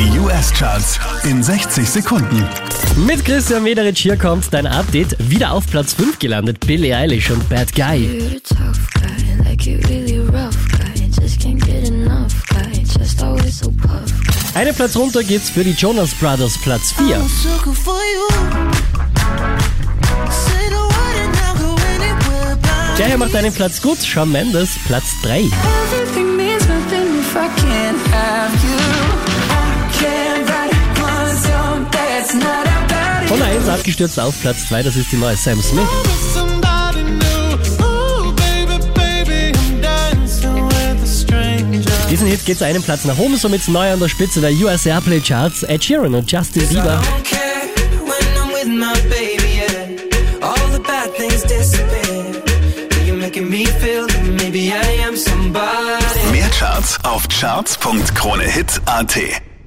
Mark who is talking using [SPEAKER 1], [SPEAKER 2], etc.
[SPEAKER 1] Die US-Charts in 60 Sekunden.
[SPEAKER 2] Mit Christian Mederich hier kommt dein Update. Wieder auf Platz 5 gelandet. Billie Eilish und Bad Guy. Einen Platz runter geht's für die Jonas Brothers, Platz 4.
[SPEAKER 3] I'm sucker for you. Say the word and I'll go anywhere by
[SPEAKER 2] Der hier macht einen Platz gut. Shawn Mendes, Platz 3. abgestürzt auf Platz 2, das ist die neue Sam Smith. Diesen Hit geht's einen Platz nach oben, somit neu an der Spitze der US Airplay Charts. Ed Sheeran und Justin Bieber.
[SPEAKER 1] Mehr Charts auf charts.kronehit.at.